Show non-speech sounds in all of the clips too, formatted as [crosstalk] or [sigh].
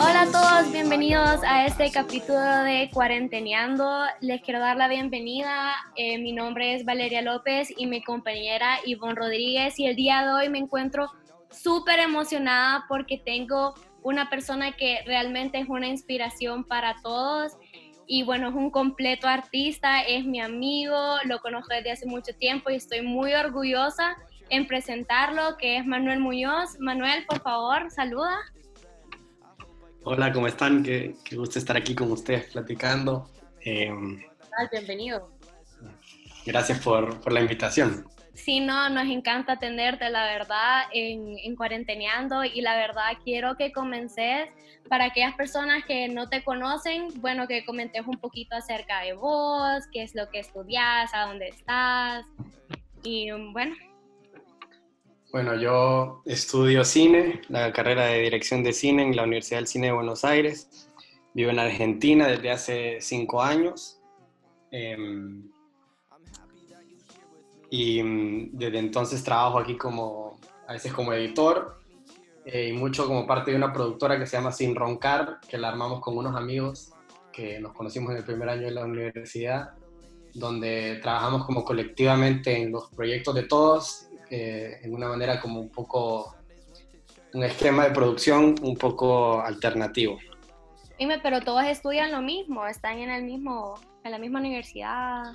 Hola a todos, bienvenidos a este capítulo de Cuarenteneando. Les quiero dar la bienvenida. Eh, mi nombre es Valeria López y mi compañera Ivonne Rodríguez. Y el día de hoy me encuentro súper emocionada porque tengo una persona que realmente es una inspiración para todos. Y bueno, es un completo artista, es mi amigo, lo conozco desde hace mucho tiempo y estoy muy orgullosa en presentarlo, que es Manuel Muñoz. Manuel, por favor, saluda. Hola, ¿cómo están? Qué, qué gusto estar aquí con ustedes platicando. Eh, bienvenido. gracias por, por, la invitación. Sí, no, nos encanta tenerte, la verdad, en, en Cuarenteneando y la verdad quiero que comences para aquellas personas que no te conocen, bueno, que comentes un poquito acerca de vos, qué es lo que estudias, a dónde estás y bueno. Bueno, yo estudio cine, la carrera de dirección de cine en la Universidad del Cine de Buenos Aires. Vivo en Argentina desde hace cinco años. Eh, y mm, desde entonces trabajo aquí como, a veces como editor eh, y mucho como parte de una productora que se llama Sin Roncar, que la armamos con unos amigos que nos conocimos en el primer año de la universidad, donde trabajamos como colectivamente en los proyectos de todos, eh, en una manera como un poco, un esquema de producción un poco alternativo. Dime, pero todos estudian lo mismo, están en el mismo, en la misma universidad.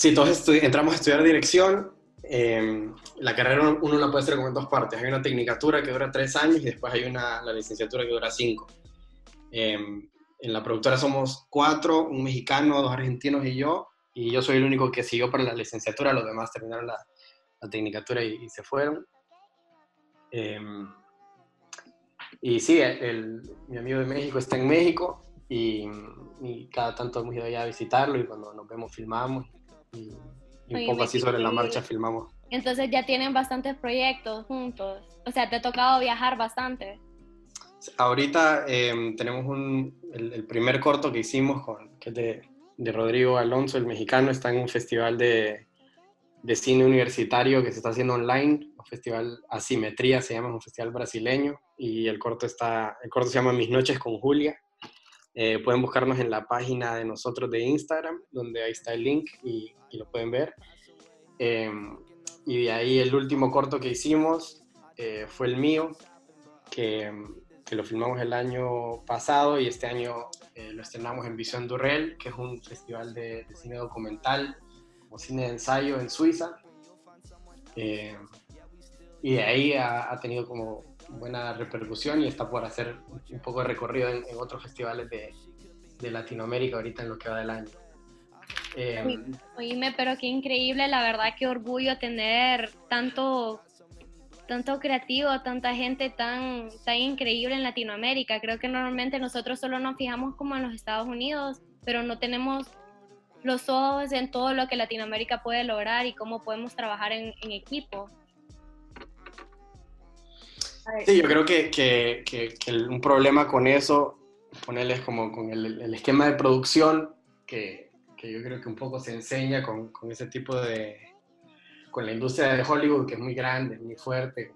Sí, todos entramos a estudiar dirección. Eh, la carrera uno la puede hacer como en dos partes. Hay una tecnicatura que dura tres años y después hay una, la licenciatura que dura cinco. Eh, en la productora somos cuatro, un mexicano, dos argentinos y yo. Y yo soy el único que siguió para la licenciatura, los demás terminaron la, la tecnicatura y, y, se fueron. Eh, y sí, el, mi amigo de México está en México y, y, cada tanto hemos ido allá a visitarlo y cuando nos vemos filmamos y, y un poco así sobre la marcha filmamos. Entonces ya tienen bastantes proyectos juntos, o sea, te ha tocado viajar bastante. Ahorita eh, tenemos un, el, el, primer corto que hicimos, con, que es de, de, Rodrigo Alonso, el mexicano, está en un festival de, de cine universitario que se está haciendo online, un festival Asimetría, se llama, un festival brasileño, y el corto, está, el corto se llama Mis noches con Julia. Eh, pueden buscarnos en la página de nosotros de Instagram, donde ahí está el link y, y lo pueden ver. Eh, y de ahí el último corto que hicimos eh, fue el mío, que, que, lo filmamos el año pasado y este año eh, lo estrenamos en Visión Durrell, que es un festival de, de cine documental o cine de ensayo en Suiza. Eh, y de ahí ha, ha, tenido como buena repercusión y está por hacer un poco de recorrido en, otros festivales de, Latinoamérica ahorita en lo que va del año. Eh, Oíme, pero qué increíble, la verdad, qué orgullo tener tanto, tanto creativo, tanta gente tan, tan increíble en Latinoamérica. Creo que normalmente nosotros solo nos fijamos como en los Estados Unidos, pero no tenemos los ojos en todo lo que Latinoamérica puede lograr y cómo podemos trabajar en equipo. Sí, yo creo que, que, un problema con eso, ponerles como con el, el esquema de producción, que, yo creo que un poco se enseña con, con, ese tipo de, con la industria de Hollywood, que es muy grande, muy fuerte,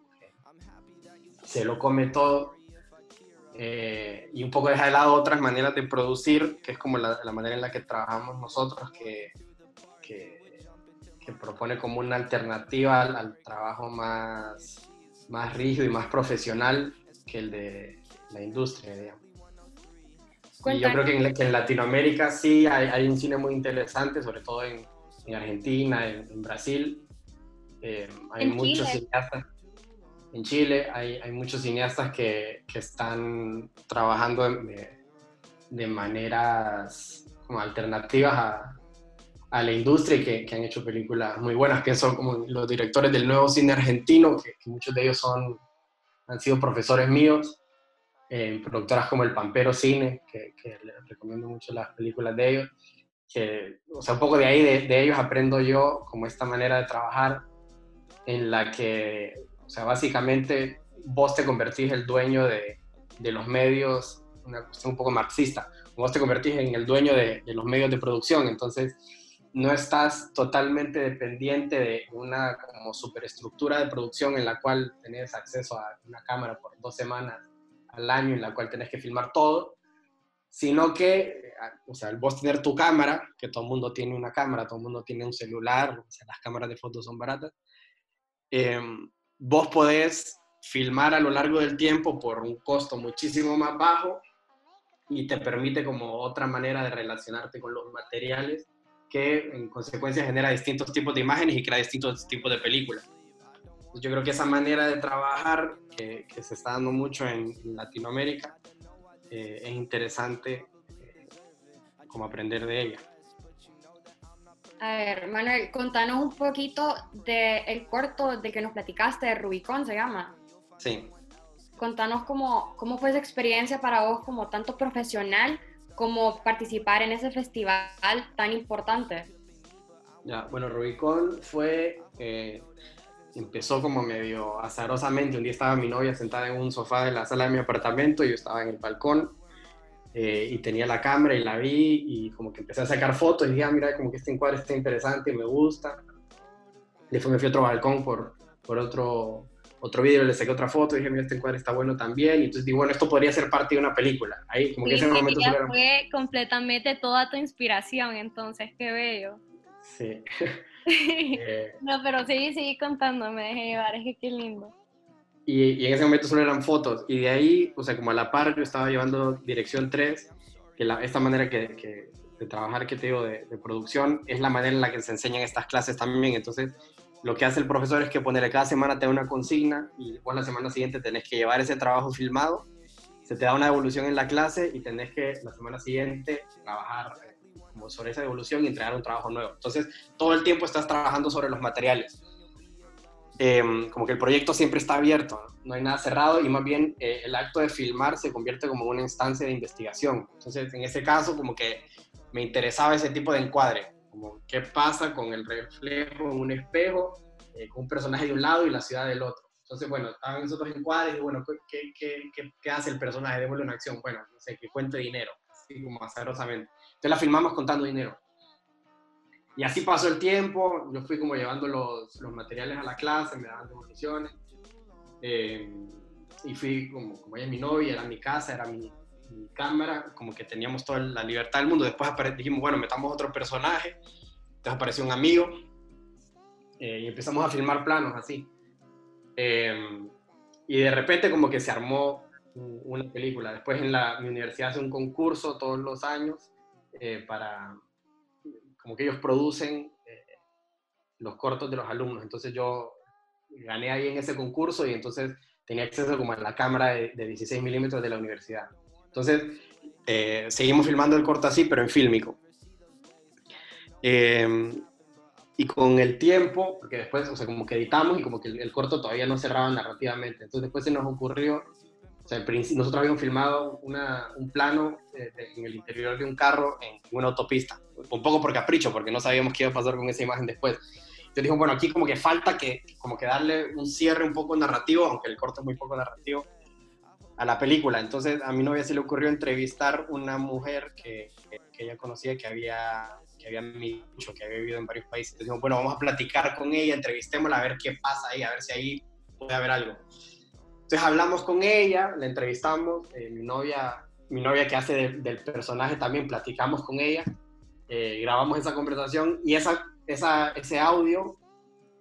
se lo come todo, eh, y un poco deja de lado otras maneras de producir, que es como la, manera en la que trabajamos nosotros, que, que, propone como una alternativa al, al, trabajo más, más rígido y más profesional que el de la industria, digamos. Y yo creo que en, que en, Latinoamérica sí hay, hay, un cine muy interesante, sobre todo en, en Argentina, en, en Brasil. Eh, hay muchos Chile. cineastas en Chile hay, hay muchos cineastas que, que están trabajando de, de, maneras como alternativas a, a la industria y que, que, han hecho películas muy buenas. Pienso como los directores del nuevo cine argentino, que, que muchos de ellos son, han sido profesores míos, eh, productoras como El Pampero Cine, que, les recomiendo mucho las películas de ellos. Que, o sea, un poco de ahí de, de ellos aprendo yo como esta manera de trabajar en la que o sea, básicamente vos te convertís el dueño de, de los medios una cuestión un poco marxista. Vos te convertís en el dueño de, de los medios de producción, entonces no estás totalmente dependiente de una como superestructura de producción en la cual tenés acceso a una cámara por dos semanas al año en la cual tenés que filmar todo, sino que, o sea, vos tener tu cámara, que todo el mundo tiene una cámara, todo el mundo tiene un celular, o sea, las cámaras de fotos son baratas, eh, vos podés filmar a lo largo del tiempo por un costo muchísimo más bajo y te permite como otra manera de relacionarte con los materiales que en consecuencia genera distintos tipos de imágenes y crea distintos tipos de películas. Yo creo que esa manera de trabajar que, que se está dando mucho en Latinoamérica eh, es interesante eh, como aprender de ella. A ver, Manuel, contanos un poquito del el corto de que nos platicaste, de Rubicón se llama. Sí. Contanos cómo, cómo fue esa experiencia para vos como tanto profesional como participar en ese festival tan importante. Bueno, Rubicón fue, eh, empezó como medio azarosamente. Un día estaba mi novia sentada en un sofá de la sala de mi apartamento y yo estaba en el balcón eh, y tenía la cámara y la vi y como que empecé a sacar fotos y dije, ah, mira, como que este encuadre está interesante, me gusta. Después me fui a otro balcón por, por otro, otro vídeo, le saqué otra foto dije, mira, este encuadre está bueno también. Y entonces dije, bueno, esto podría ser parte de una película. Ahí, como que Sí, ese sí, momento ya era- fue completamente toda tu inspiración, entonces, qué bello. Sí. [laughs] Eh, no, pero sí, sigue contando, me dejé llevar, es que qué lindo. y, y en ese momento solo eran fotos. Y de ahí, o sea, como a la par, yo estaba llevando dirección 3, que la, esta manera que, que- de trabajar que te digo de, de producción es la manera en la que se enseñan estas clases también. Entonces, lo que hace el profesor es que ponerle cada semana te da una consigna y después la semana siguiente tenés que llevar ese trabajo filmado. Se te da una devolución en la clase y tenés que la semana siguiente trabajar eh, como sobre esa devolución y entregar un trabajo nuevo. Entonces, todo el tiempo estás trabajando sobre los materiales. Em, como que el proyecto siempre está abierto, ¿no? No hay nada cerrado y más bien eh, el acto de filmar se convierte como una instancia de investigación. Entonces, en ese caso, como que me interesaba ese tipo de encuadre, como qué pasa con el reflejo en un espejo, eh, con un personaje de un lado y la ciudad del otro. Entonces, bueno, estaban esos dos encuadres y bueno, ¿qué, qué, qué, qué hace el personaje? Démosle una acción. Bueno, no sé, que cuente dinero, así como azarosamente. Entonces la filmamos contando dinero. Y así pasó el tiempo, yo fui como llevando los, los materiales a la clase, me daban devoluciones. eh, y fui como, como ella es mi novia, era mi casa, era mi, mi cámara, como que teníamos toda la libertad del mundo. Después dijimos, bueno, metamos otro personaje. Entonces apareció un amigo eh, y empezamos a filmar planos así. Eh, y de repente como que se armó una película. Después en la mi universidad hace un concurso todos los años eh, para, como que ellos producen eh, los cortos de los alumnos. Entonces yo gané ahí en ese concurso y entonces tenía acceso como a la cámara de, de 16 milímetros de la universidad. Entonces eh, seguimos filmando el corto así, pero en fílmico. Eh, y con el tiempo, porque después, o sea, como que editamos y como que el, el corto todavía no cerraba narrativamente. Entonces después se nos ocurrió, o sea, nosotros habíamos filmado una, un plano eh, de- en el interior de un carro en una autopista, un poco por capricho, porque no sabíamos qué iba a pasar con esa imagen después. Entonces dijimos, bueno, aquí como que falta que, como que darle un cierre un poco narrativo, aunque el corto es muy poco narrativo, a la película. Entonces a mi novia se le ocurrió entrevistar una mujer que, que, ella conocía que había que había que había vivido en varios países. Entonces bueno, vamos a platicar con ella, entrevistémosla, a ver qué pasa ahí, a ver si ahí puede haber algo. Entonces hablamos con ella, la entrevistamos, eh, mi, novia, mi novia que hace de- del personaje también, platicamos con ella, eh, grabamos esa conversación y esa, esa, ese audio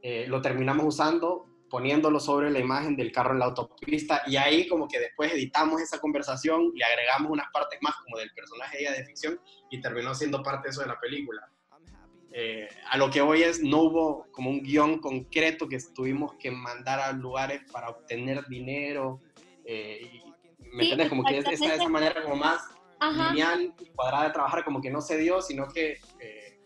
eh, lo terminamos usando poniéndolo sobre la imagen del carro en la autopista y ahí como que después editamos esa conversación y agregamos unas partes más como del personaje de ella de ficción y terminó siendo parte de eso de la película. Eh, a lo que hoy es, no hubo como un guion concreto que tuvimos que mandar a lugares para obtener dinero. eh, y, ¿Me Sí, entiendes? Como que es- esa, exactamente. esa manera como más Ajá, lineal y cuadrada de trabajar como que no se dio, sino que, eh,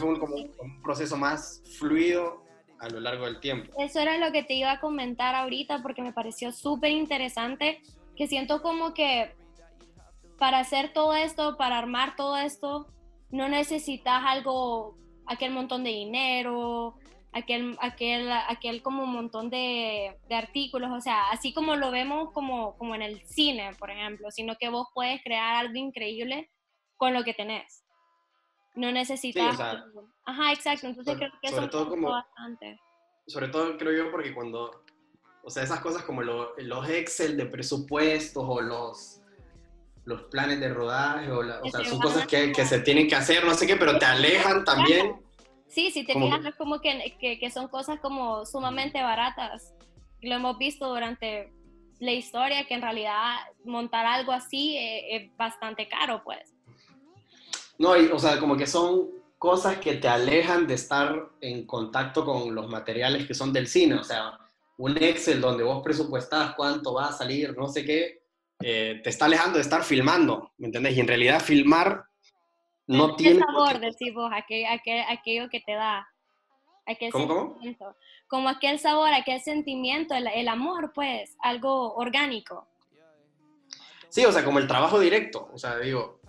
fue un, como un proceso más fluido a lo largo del tiempo. Eso era lo que te iba a comentar ahorita porque me pareció súper interesante, que siento como que para hacer todo esto, para armar todo esto, no necesitas algo, aquel montón de dinero, aquel, aquel, aquel como montón de, de, artículos, o sea, así como lo vemos como, como en el cine, por ejemplo, sino que vos puedes crear algo increíble con lo que tenés. No necesitas... Sí, o sea, Ajá, exacto, entonces sobre, creo que eso todo como, bastante. sobre todo creo yo porque cuando, o sea, esas cosas como lo- los Excel de presupuestos o los, los planes de rodaje, o, la- o sea, se son cosas que, que se tienen que hacer, no sé qué, pero te alejan también. Sí, si te fijas, es como que, que, que son cosas como sumamente baratas. Lo hemos visto durante la historia, que en realidad montar algo así eh, es bastante caro, pues. No, y, o sea, como que son cosas que te alejan de estar en contacto con los materiales que son del cine, o sea, un Excel donde vos presupuestás cuánto va a salir, no sé qué, eh, te está alejando de estar filmando, ¿me entendés? Y en realidad filmar no ¿Qué tiene... por sabor, qué- decís vos, aquel, aquel- aquello que te da? Aquel ¿Cómo, cómo? Como aquel sabor, aquel sentimiento, el, el amor, pues, algo orgánico. Sí, o sea, como el trabajo directo, o sea, digo,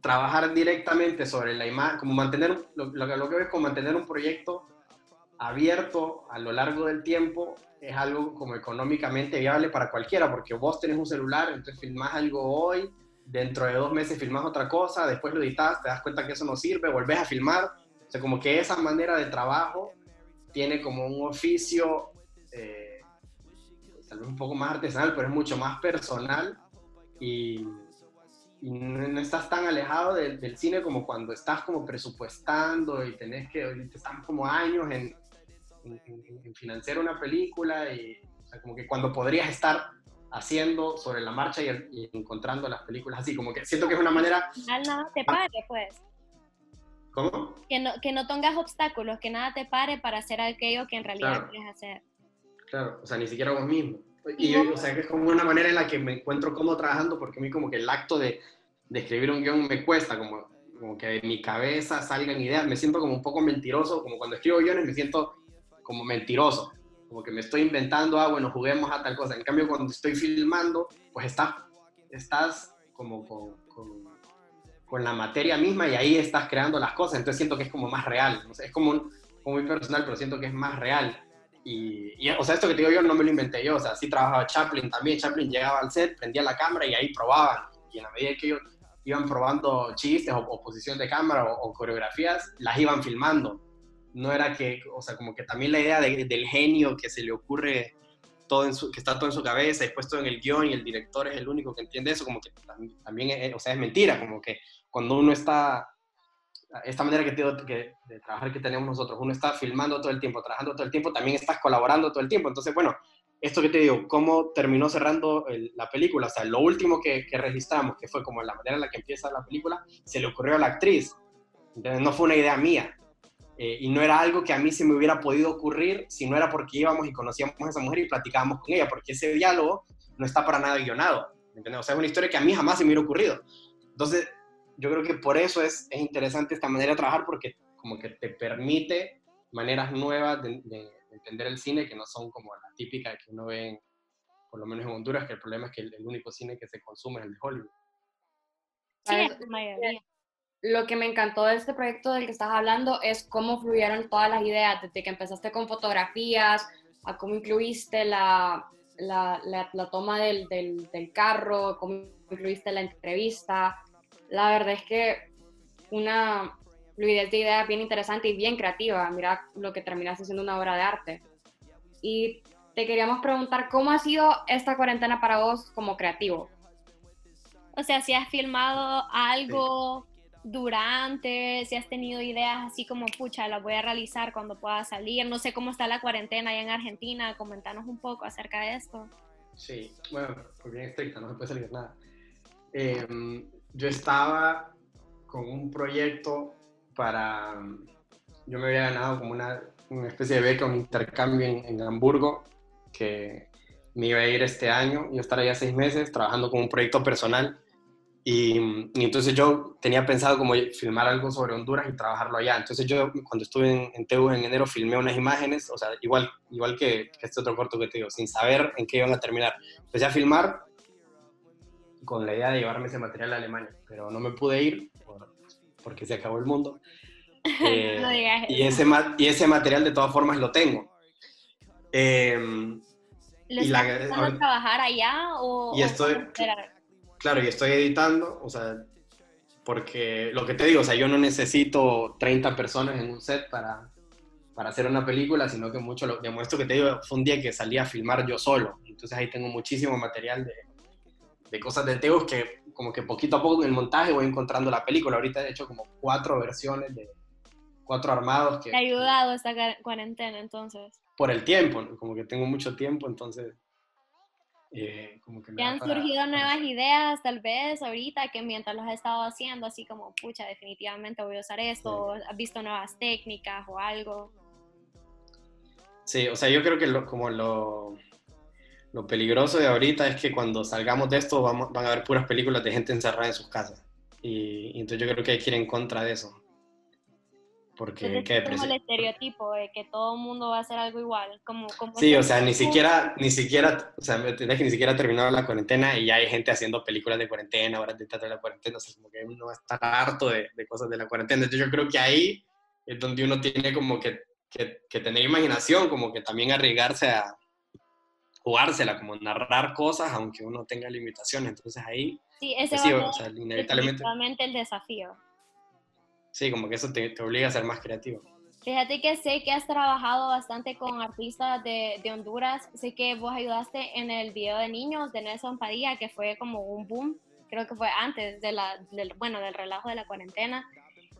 trabajar directamente sobre la imagen, como mantener, lo, que ves como mantener un proyecto abierto a lo largo del tiempo es algo como económicamente viable para cualquiera, porque vos tenés un celular, entonces filmás algo hoy, dentro de dos meses filmás otra cosa, después lo editas, te das cuenta que eso no sirve, volvés a filmar, o sea, como que esa manera de trabajo tiene como un oficio, eh, tal vez un poco más artesanal, pero es mucho más personal y, y no, no estás tan alejado del- del cine como cuando estás como presupuestando y tenés que, te están como años en, en, en- en financiar una película y o sea, como que cuando podrías estar haciendo sobre la marcha y, y encontrando las películas así, como que siento que es una manera, Al nada Ah. te pare, pues. ¿cómo? Que no, que no tengas obstáculos, que nada te pare para hacer aquello que en realidad Claro. quieres hacer. Claro, o sea, ni siquiera vos mismo. Y yo, o sea, que es como una manera en la que me encuentro cómodo trabajando porque a mí como que el acto de, de escribir un guion me cuesta, como, como que de mi cabeza salgan ideas, me siento como un poco mentiroso, como cuando escribo guiones me siento como mentiroso, como que me estoy inventando, ah, bueno, juguemos a tal cosa. En cambio, cuando estoy filmando, pues estás, estás como con, con, con la materia misma y ahí estás creando las cosas, entonces siento que es como más real, no sé, es como, un, como muy personal, pero siento que es más real. Y, y, o sea, esto que te digo yo no me lo inventé yo, o sea, sí trabajaba Chaplin también, Chaplin llegaba al set, prendía la cámara y ahí probaban. Y en la medida que ellos iban probando chistes o, o posición de cámara o, o, coreografías, las iban filmando. No era que, o sea, como que también la idea de, del genio que se le ocurre todo en su, que está todo en su cabeza y puesto en el guion y el director es el único que entiende eso, como que también, es, o sea, es mentira, como que cuando uno está esta manera que, tengo, que de trabajar que tenemos nosotros, uno está filmando todo el tiempo, trabajando todo el tiempo, también estás colaborando todo el tiempo. Entonces, bueno, esto que te digo, cómo terminó cerrando el, la película, o sea, lo último que, que, registramos, que fue como la manera en la que empieza la película, se le ocurrió a la actriz. Entonces, no fue una idea mía. Eh, y no era algo que a mí se me hubiera podido ocurrir si no era porque íbamos y conocíamos a esa mujer y platicábamos con ella, porque ese diálogo no está para nada guionado. ¿entendés? O sea, es una historia que a mí jamás se me hubiera ocurrido. Entonces, yo creo que por eso es, es, interesante esta manera de trabajar porque como que te permite maneras nuevas de, de, de, entender el cine que no son como la típica que uno ve, en, por lo menos en Honduras, que el problema es que el, el único cine que se consume es el de Hollywood. Sí, mayoría. Lo que me encantó de este proyecto del que estás hablando es cómo fluyeron todas las ideas, desde que empezaste con fotografías, a cómo incluiste la, la, la, la toma del, del, del carro, cómo incluiste la entrevista, la verdad es que una fluidez de ideas bien interesante y bien creativa. Mira lo que terminaste siendo una obra de arte. Y te queríamos preguntar, ¿cómo ha sido esta cuarentena para vos como creativo? O sea, si has filmado algo sí. durante, si has tenido ideas así como, pucha, las voy a realizar cuando pueda salir. No sé cómo está la cuarentena allá en Argentina. Comentanos un poco acerca de esto. Sí, bueno, pues bien estricta, no se puede salir nada. Eh, yo estaba con un proyecto para, yo me había ganado como una, una especie de beca, un intercambio en, en, Hamburgo, que me iba a ir este año, yo estar allá seis meses trabajando con un proyecto personal, y, y, entonces yo tenía pensado como filmar algo sobre Honduras y trabajarlo allá, entonces yo cuando estuve en, en en enero filmé unas imágenes, o sea, igual, igual que, que este otro corto que te digo, sin saber en qué iban a terminar, empecé a filmar con la idea de llevarme ese material a Alemania, pero no me pude ir por, porque se acabó el mundo. [laughs] Eh, No digas y, ese y ese material de todas formas lo tengo. Eh, ¿Lo y la- estás empezando a ahorita- trabajar allá o, Y o estoy- claro, y estoy editando, o sea, porque lo que te digo, o sea, yo no necesito 30 personas en un set para, para hacer una película, sino que mucho, lo, esto que te digo, fue un día que salí a filmar yo solo, entonces ahí tengo muchísimo material de, de cosas de Teos que como que poquito a poco en el montaje voy encontrando la película, ahorita he hecho como cuatro versiones de cuatro armados que ¿Te ha ayudado esta cuarentena entonces? por el tiempo, ¿no? como que tengo mucho tiempo, entonces eh, como que me ¿Te han para- surgido para nuevas ideas tal vez ahorita que mientras los has estado haciendo así como, pucha, definitivamente voy a usar esto, o has visto nuevas técnicas o algo? Sí, o sea, yo creo que lo, como lo, lo peligroso de ahorita es que cuando salgamos de esto vamos, van a haber puras películas de gente encerrada en sus casas. Y, y entonces yo creo que hay que ir en contra de eso. Porque Entonces, qué es como el depresión. estereotipo de que todo el mundo va a hacer algo igual, como, como Sí, o sea, ni siquiera, ni siquiera, o sea, me entendés que ni siquiera ha terminado la cuarentena y ya hay gente haciendo películas de cuarentena, obras de teatro de la cuarentena, o sea, como que uno está harto de, de cosas de la cuarentena. Entonces yo creo que ahí es donde uno tiene como que, que, que tener imaginación, como que también arriesgarse a jugársela, como narrar cosas aunque uno tenga limitaciones. Entonces ahí, Sí, ese pues sí, va a o sea, inevitablemente, el desafío. sí, como que eso te, te obliga a ser más creativo. Fíjate que sé que has trabajado bastante con artistas de, de Honduras. Sé que vos ayudaste en el video de niños de Nelson Padilla, que fue como un boom. Creo que fue antes de la, del, bueno, del relajo de la cuarentena.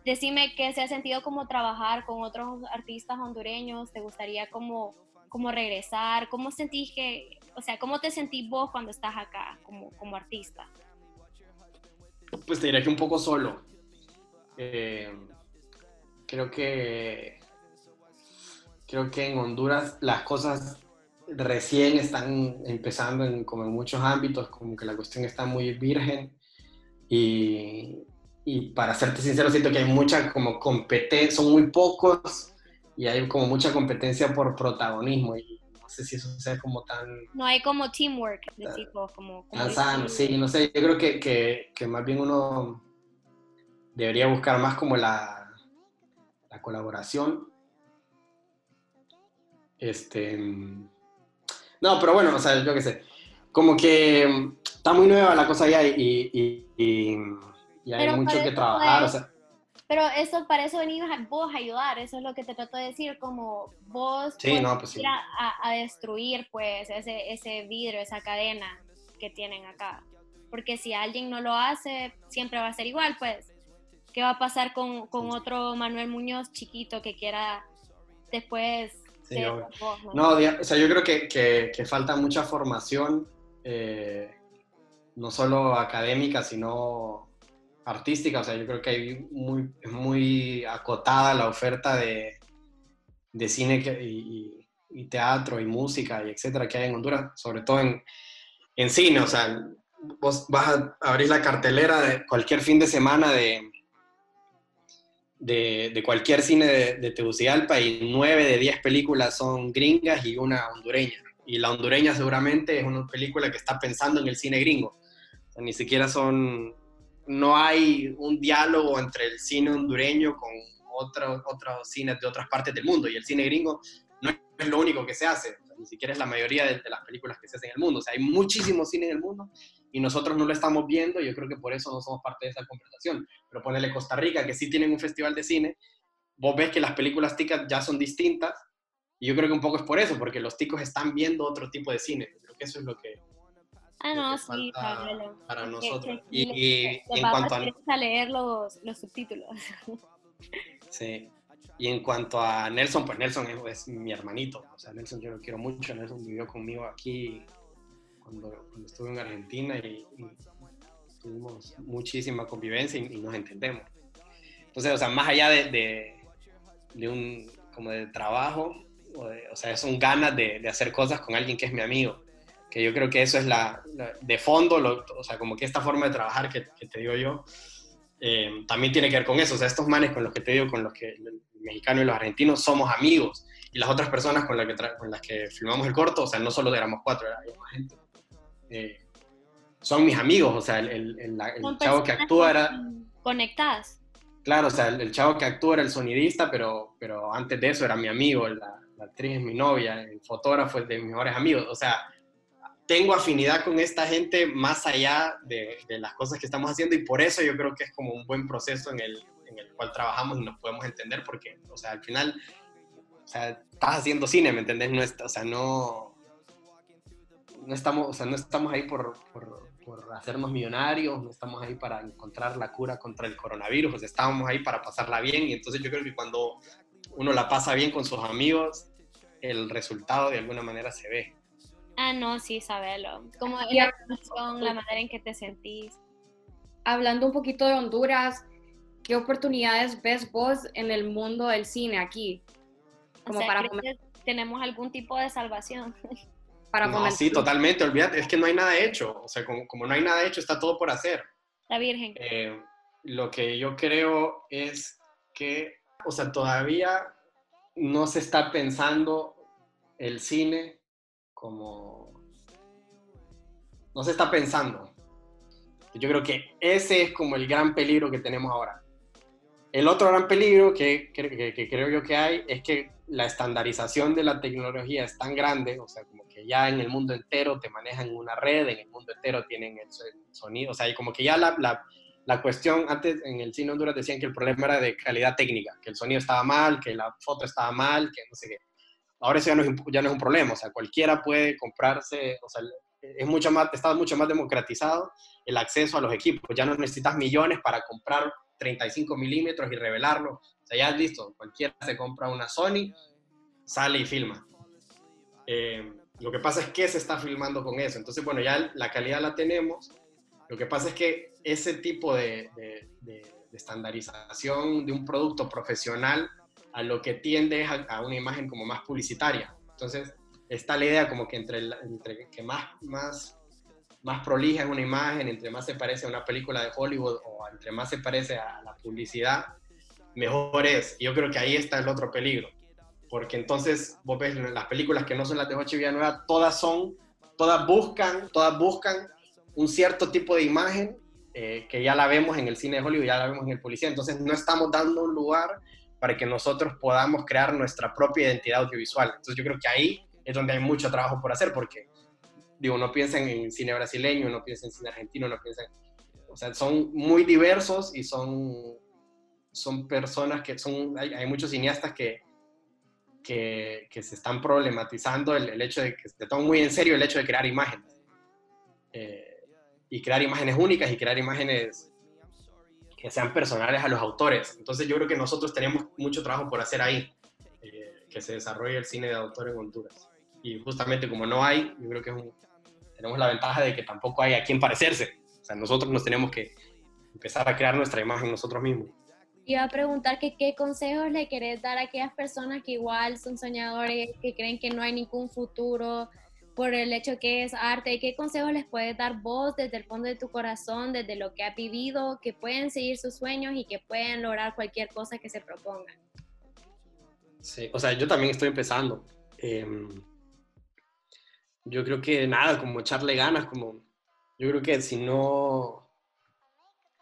Decime qué se ha sentido como trabajar con otros artistas hondureños. ¿Te gustaría como, como regresar? ¿Cómo sentís que, o sea, cómo te sentís vos cuando estás acá como, como artista? Pues te diré que un poco solo. Eh, creo que creo que en Honduras las cosas recién están empezando en, como en muchos ámbitos, como que la cuestión está muy virgen y, y para serte sincero siento que hay mucha como competencia, son muy pocos y hay como mucha competencia por protagonismo y no sé si eso sea como tan No hay como teamwork, decís vos, como... como tan sano, dicen- sí, no sé, yo creo que, que, que más bien uno debería buscar más como la, la colaboración. Este, no, pero bueno, o sea, yo qué sé, como que mm, está muy nueva la cosa ya y, y, y- y hay mucho que trabajar, o sea, Pero eso, para eso venís a- vos a ayudar, eso es lo que te trato de decir, como vos Sí, no, pues ir a, a- a destruir pues ese, ese vidrio, esa cadena que tienen acá. Porque si alguien no lo hace, siempre va a ser igual, pues. ¿Qué va a pasar con, con otro Manuel Muñoz chiquito que quiera después Sí, ¿no? O sea, yo creo que, que- que falta mucha formación, eh, no solo académica, sino artística. O sea, yo creo que hay muy, muy acotada la oferta de, de cine y, teatro y música y etcétera que hay en Honduras, sobre todo en, en cine. O sea, vos vas a abrir la cartelera de cualquier fin de semana de, de, cualquier cine de, de Tegucigalpa y nueve de diez películas son gringas y una hondureña. Y la hondureña seguramente es una película que está pensando en el cine gringo. Ni siquiera son, no hay un diálogo entre el cine hondureño con otros otros cines de otras partes del mundo. Y el cine gringo no es lo único que se hace. Ni siquiera es la mayoría de, de las películas que se hacen en el mundo. O sea, hay muchísimo cine en el mundo y nosotros no lo estamos viendo. Yo creo que por eso no somos parte de esa conversación. Pero ponerle Costa Rica, que sí tienen un festival de cine, vos ves que las películas ticas ya son distintas. Y yo creo que un poco es por eso, porque los ticos están viendo otro tipo de cine. Creo que eso es lo que, Ah, no, que sí, para Que- nosotros. que Y, les- y les en cuanto a, a leer los, los subtítulos. [laughs] sí. y en cuanto a Nelson, pues Nelson es, es mi hermanito. O sea, Nelson yo lo quiero mucho. Nelson vivió conmigo aquí cuando, cuando estuve en Argentina y, y tuvimos muchísima convivencia y, y nos entendemos. Entonces, o sea, más allá de, de, de un como de trabajo, o, de- o sea, son ganas de, de hacer cosas con alguien que es mi amigo. Que yo creo que eso es la, la- de fondo, lo- o sea, como que esta forma de trabajar que, que te digo yo, eh, también tiene que ver con eso. O sea, estos manes con los que te digo, con los que el mexicano y los argentinos somos amigos. Y las otras personas con, las que con las que filmamos el corto, o sea, no solo éramos cuatro, había más gente. eh, son mis amigos, o sea, el, el- el- la- el chavo que actúa era, conectadas. claro, o sea, el, el chavo que actúa era el sonidista, pero, pero antes de eso era mi amigo, la, la actriz es mi novia, el fotógrafo es de mis mejores amigos, o sea, tengo afinidad con esta gente más allá de, de, las cosas que estamos haciendo y por eso yo creo que es como un buen proceso en el, en el cual trabajamos y nos podemos entender porque, o sea, al final, o sea, estás haciendo cine, ¿me entendés? No está, o sea, no, no estamos, o sea, no estamos ahí por, por, por, hacernos millonarios, no estamos ahí para encontrar la cura contra el coronavirus, o sea, estábamos ahí para pasarla bien y entonces yo creo que cuando uno la pasa bien con sus amigos, el resultado de alguna manera se ve. Ah, no, sí, sabelo. Como la canción, la manera en que te sentís. Hablando un poquito de Honduras, ¿qué oportunidades ves vos en el mundo del cine aquí? Como o sea, para que tenemos algún tipo de salvación. [laughs] para no, sí, totalmente, olvídate, es que no hay nada hecho, o sea, como, como, no hay nada hecho, está todo por hacer. La Virgen. Eh, lo que yo creo es que, o sea, todavía no se está pensando el cine como... No se está pensando. Yo creo que ese es como el gran peligro que tenemos ahora. El otro gran peligro que, que, que, creo yo que hay es que la estandarización de la tecnología es tan grande, o sea, como que ya en el mundo entero te manejan una red, en el mundo entero tienen el sonido, o sea, y como que ya la, la, la cuestión, antes en el cine Honduras decían que el problema era de calidad técnica, que el sonido estaba mal, que la foto estaba mal, que no sé qué ahora eso ya no, es, ya no es un problema, o sea, cualquiera puede comprarse, o sea, es mucho más, está mucho más democratizado el acceso a los equipos, ya no necesitas millones para comprar 35 milímetros y revelarlo, o sea, ya listo, cualquiera se compra una Sony, sale y filma. Eh, lo que pasa es que se está filmando con eso, entonces, bueno, ya la calidad la tenemos, lo que pasa es que ese tipo de, de estandarización de un producto profesional a lo que tiende a, a, una imagen como más publicitaria. Entonces, está la idea como que entre, entre que más, más, más prolija es una imagen, entre más se parece a una película de Hollywood o entre más se parece a la publicidad, mejor es. Yo creo que ahí está el otro peligro. Porque entonces, vos ves las películas que no son las de Joche Villanueva, todas son, todas buscan, todas buscan un cierto tipo de imagen eh, que ya la vemos en el cine de Hollywood, ya la vemos en el policía. Entonces, no estamos dando un lugar para que nosotros podamos crear nuestra propia identidad audiovisual. Entonces yo creo que ahí es donde hay mucho trabajo por hacer, porque, digo, no piensen en cine brasileño, no piensen en cine argentino, no piensen... O sea, son muy diversos y son, son personas que son... Hay, hay muchos cineastas que, que, que, se están problematizando el, el, hecho de que se toman muy en serio el hecho de crear imágenes. Eh, y crear imágenes únicas y crear imágenes que sean personales a los autores. Entonces yo creo que nosotros tenemos mucho trabajo por hacer ahí, eh, que se desarrolle el cine de autor en Honduras. Y justamente como no hay, yo creo que un, tenemos la ventaja de que tampoco hay a quien parecerse. O sea, nosotros nos tenemos que empezar a crear nuestra imagen nosotros mismos. Iba a preguntar que qué consejos le querés dar a aquellas personas que igual son soñadores, que creen que no hay ningún futuro, por el hecho que es arte. ¿Qué consejos les puedes dar vos desde el fondo de tu corazón, desde lo que has vivido, que pueden seguir sus sueños y que pueden lograr cualquier cosa que se propongan? Sí, o sea, yo también estoy empezando. Eh, yo creo que nada, como echarle ganas, como yo creo que si no,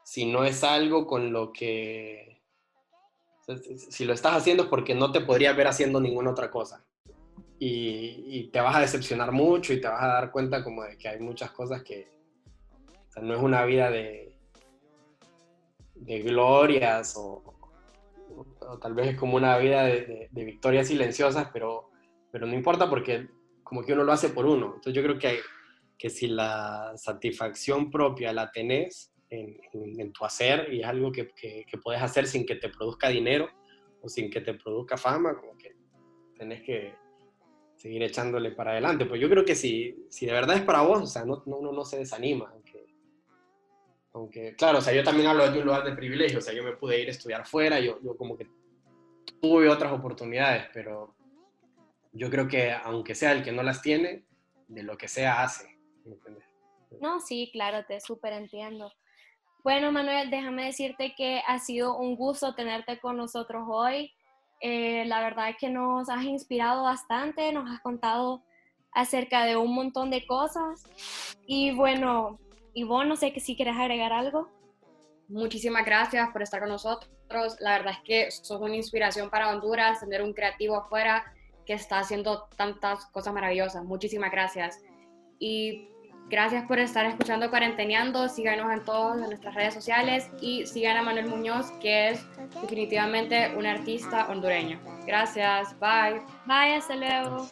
si no es algo con lo que, si lo estás haciendo es porque no te podrías ver haciendo ninguna otra cosa y, te vas a decepcionar mucho y te vas a dar cuenta como de que hay muchas cosas que o sea, no es una vida de, de glorias o, o, tal vez es como una vida de, de, de, victorias silenciosas, pero, pero no importa porque como que uno lo hace por uno. Entonces yo creo que, hay, que si la satisfacción propia la tenés en, en, en tu hacer y es algo que, que, que puedes hacer sin que te produzca dinero o sin que te produzca fama, como que tenés que seguir echándole para adelante. Pues yo creo que si, si de verdad es para vos, o sea, no, no, uno no se desanima. Aunque, aunque, claro, o sea, yo también hablo de un lugar de privilegio, o sea, yo me pude ir a estudiar fuera, yo, yo como que tuve otras oportunidades, pero yo creo que aunque sea el que no las tiene, de lo que sea hace. No, sí, claro, te súper entiendo. Bueno, Manuel, déjame decirte que ha sido un gusto tenerte con nosotros hoy. Eh, la verdad es que nos has inspirado bastante, nos has contado acerca de un montón de cosas. Y bueno, vos no sé si quieres agregar algo. muchísimas gracias por estar con nosotros. La verdad es que sos una inspiración para Honduras, tener un creativo afuera que está haciendo tantas cosas maravillosas. Muchísimas gracias. Y gracias por estar escuchando Cuarenteneando. Síganos en todas nuestras redes sociales y sigan a Manuel Muñoz, que es definitivamente un artista hondureño. Gracias. Bye. Bye, hasta luego.